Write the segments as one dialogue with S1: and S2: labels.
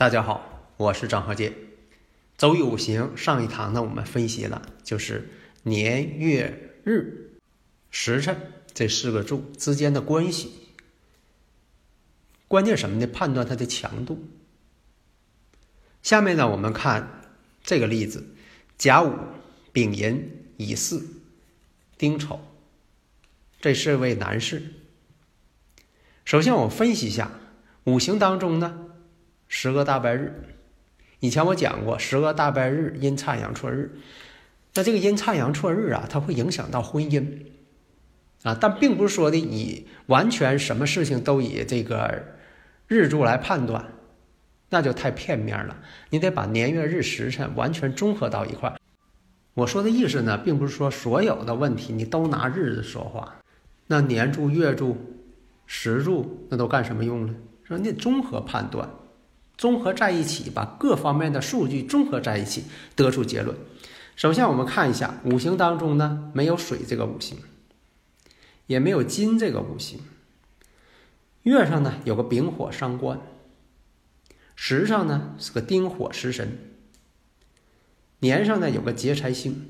S1: 大家好，我是张和杰。走五行上一堂呢，我们分析了就是年月日时辰这四个柱之间的关系。关键什么呢？判断它的强度。下面呢，我们看这个例子：甲午、丙寅、乙巳、丁丑，这四位男士。首先，我分析一下五行当中呢。十个大白日，以前我讲过，十个大白日阴差阳错日。那这个阴差阳错日啊，它会影响到婚姻啊，但并不是说的以完全什么事情都以这个日柱来判断，那就太片面了。你得把年月日时辰完全综合到一块。我说的意思呢，并不是说所有的问题你都拿日子说话，那年柱、月柱、时柱那都干什么用了？说你得综合判断。综合在一起，把各方面的数据综合在一起，得出结论。首先，我们看一下五行当中呢，没有水这个五行，也没有金这个五行。月上呢有个丙火伤官，时上呢是个丁火食神，年上呢有个劫财星。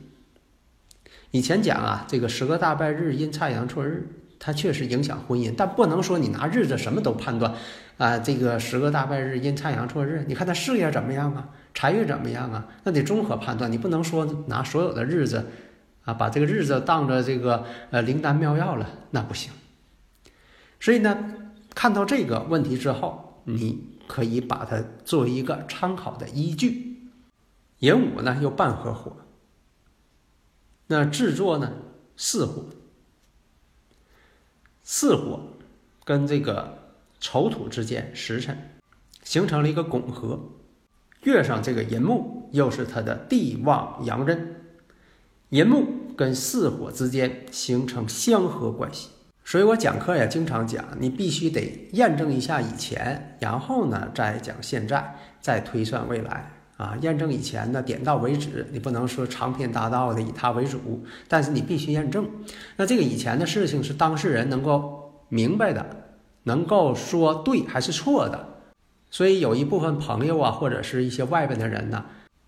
S1: 以前讲啊，这个十个大拜日、阴差阳错日。它确实影响婚姻，但不能说你拿日子什么都判断，啊，这个十个大败日、阴差阳错日，你看他事业怎么样啊，财运怎么样啊？那得综合判断，你不能说拿所有的日子，啊，把这个日子当着这个呃灵丹妙药了，那不行。所以呢，看到这个问题之后，你可以把它作为一个参考的依据。寅午呢又半合火，那制作呢巳火。巳火跟这个丑土之间时辰形成了一个拱合，月上这个寅木又是它的地旺阳刃，寅木跟巳火之间形成相合关系。所以我讲课也经常讲，你必须得验证一下以前，然后呢再讲现在，再推算未来。啊，验证以前的点到为止，你不能说长篇大道的以他为主，但是你必须验证。那这个以前的事情是当事人能够明白的，能够说对还是错的。所以有一部分朋友啊，或者是一些外边的人呢，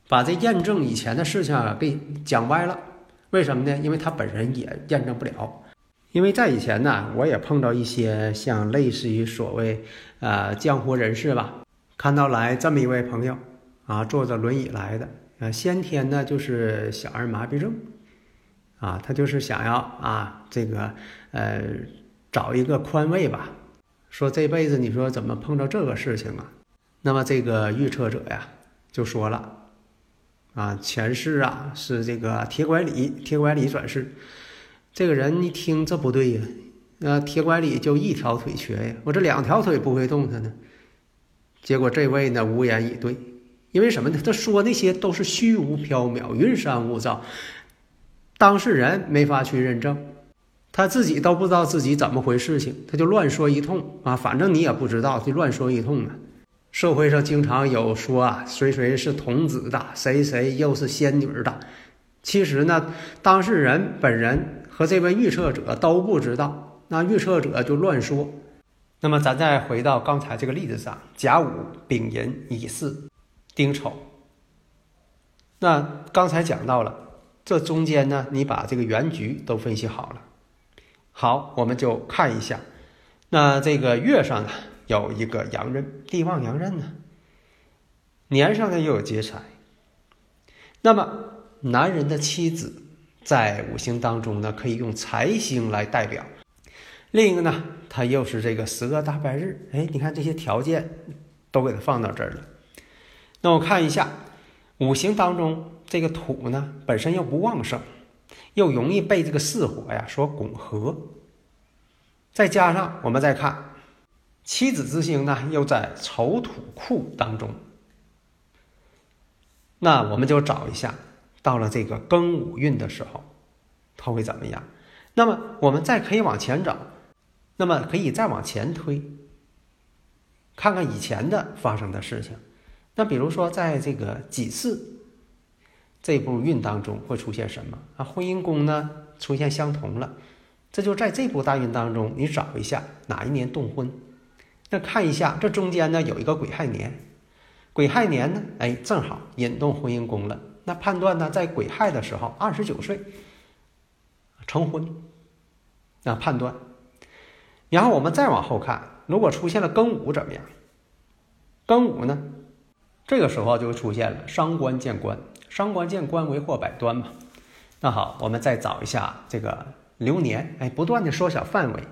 S1: 把这验证以前的事情啊给讲歪了。为什么呢？因为他本人也验证不了。因为在以前呢，我也碰到一些像类似于所谓呃江湖人士吧，看到来这么一位朋友。啊，坐着轮椅来的，啊，先天呢就是小儿麻痹症，啊，他就是想要啊，这个呃找一个宽慰吧，说这辈子你说怎么碰到这个事情啊？那么这个预测者呀就说了，啊，前世啊是这个铁拐李，铁拐李转世，这个人一听这不对呀，那铁拐李就一条腿瘸呀，我这两条腿不会动弹呢，结果这位呢无言以对。因为什么呢？他说那些都是虚无缥缈、云山雾罩，当事人没法去认证，他自己都不知道自己怎么回事情，他就乱说一通啊！反正你也不知道，就乱说一通啊！社会上经常有说啊，谁谁是童子的，谁谁又是仙女的，其实呢，当事人本人和这位预测者都不知道，那预测者就乱说。那么咱再回到刚才这个例子上，甲午、丙寅、乙巳。丁丑，那刚才讲到了，这中间呢，你把这个原局都分析好了。好，我们就看一下，那这个月上呢有一个阳刃，地旺阳刃呢，年上呢又有劫财。那么男人的妻子在五行当中呢，可以用财星来代表。另一个呢，它又是这个十个大白日，哎，你看这些条件都给它放到这儿了。那我看一下，五行当中这个土呢本身又不旺盛，又容易被这个巳火呀所拱合，再加上我们再看妻子之星呢又在丑土库当中，那我们就找一下，到了这个庚午运的时候，它会怎么样？那么我们再可以往前找，那么可以再往前推，看看以前的发生的事情。那比如说，在这个己巳这部运当中会出现什么啊？婚姻宫呢出现相同了，这就在这部大运当中，你找一下哪一年动婚。那看一下这中间呢有一个癸亥年，癸亥年呢，哎，正好引动婚姻宫了。那判断呢，在癸亥的时候，二十九岁成婚，那判断。然后我们再往后看，如果出现了庚午怎么样？庚午呢？这个时候就出现了伤官见官，伤官见官为祸百端嘛。那好，我们再找一下这个流年，哎，不断的缩小范围。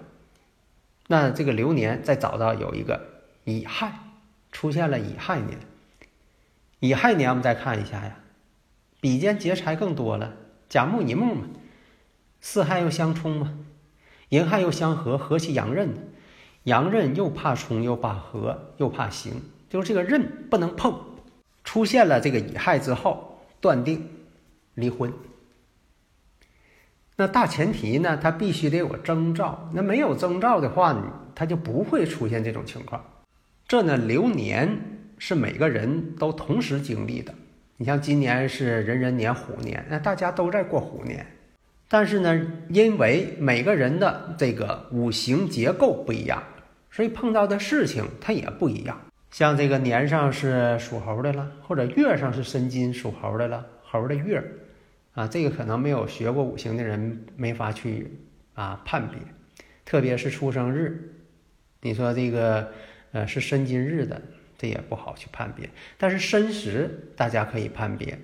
S1: 那这个流年再找到有一个乙亥，出现了乙亥年。乙亥年我们再看一下呀，比肩劫财更多了，甲木乙木嘛，四亥又相冲嘛，寅亥又相合，合其阳刃，阳刃又怕冲又怕合又怕刑，就是这个刃不能碰。出现了这个乙亥之后，断定离婚。那大前提呢，他必须得有征兆。那没有征兆的话呢，他就不会出现这种情况。这呢，流年是每个人都同时经历的。你像今年是壬壬年虎年，那大家都在过虎年。但是呢，因为每个人的这个五行结构不一样，所以碰到的事情它也不一样。像这个年上是属猴的了，或者月上是申金属猴的了，猴的月，啊，这个可能没有学过五行的人没法去啊判别，特别是出生日，你说这个呃是申金日的，这也不好去判别。但是申时大家可以判别，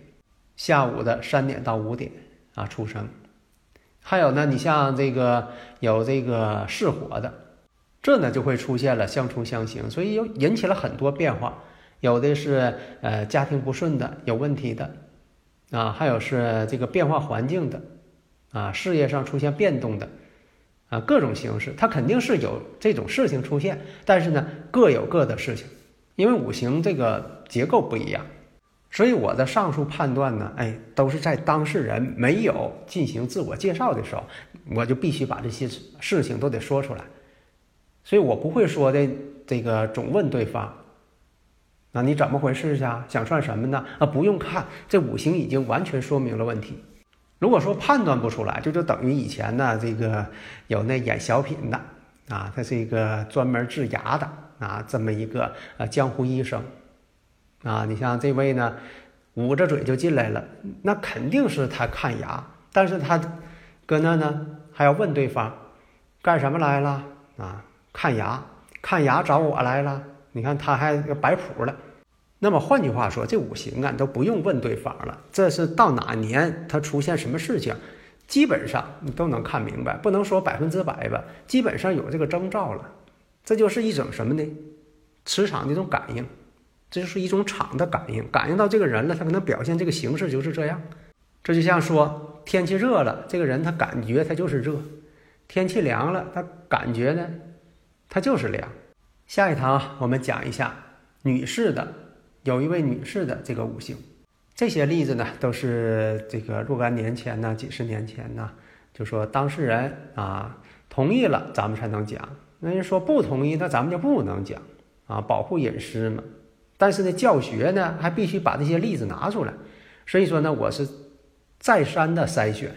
S1: 下午的三点到五点啊出生，还有呢，你像这个有这个巳火的。这呢就会出现了相冲相刑，所以又引起了很多变化。有的是呃家庭不顺的，有问题的，啊，还有是这个变化环境的，啊，事业上出现变动的，啊，各种形式，它肯定是有这种事情出现。但是呢，各有各的事情，因为五行这个结构不一样，所以我的上述判断呢，哎，都是在当事人没有进行自我介绍的时候，我就必须把这些事情都得说出来。所以我不会说的，这个总问对方，那你怎么回事呀？想算什么呢？啊，不用看，这五行已经完全说明了问题。如果说判断不出来，就就等于以前呢，这个有那演小品的啊，他是一个专门治牙的啊，这么一个呃江湖医生啊。你像这位呢，捂着嘴就进来了，那肯定是他看牙，但是他搁那呢还要问对方干什么来了啊？看牙，看牙找我来了。你看他还要摆谱了。那么换句话说，这五行啊都不用问对方了。这是到哪年他出现什么事情，基本上你都能看明白。不能说百分之百吧，基本上有这个征兆了。这就是一种什么呢？磁场的一种感应，这就是一种场的感应。感应到这个人了，他可能表现这个形式就是这样。这就像说天气热了，这个人他感觉他就是热；天气凉了，他感觉呢？它就是凉。下一堂我们讲一下女士的，有一位女士的这个五行。这些例子呢，都是这个若干年前呢，几十年前呢，就说当事人啊同意了，咱们才能讲。那人说不同意，那咱们就不能讲啊，保护隐私嘛。但是呢，教学呢还必须把这些例子拿出来。所以说呢，我是再三的筛选，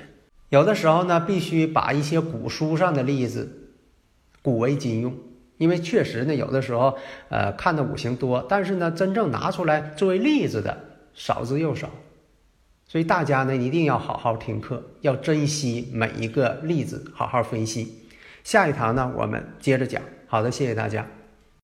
S1: 有的时候呢，必须把一些古书上的例子。古为今用，因为确实呢，有的时候，呃，看的五行多，但是呢，真正拿出来作为例子的少之又少，所以大家呢一定要好好听课，要珍惜每一个例子，好好分析。下一堂呢，我们接着讲。好的，谢谢大家。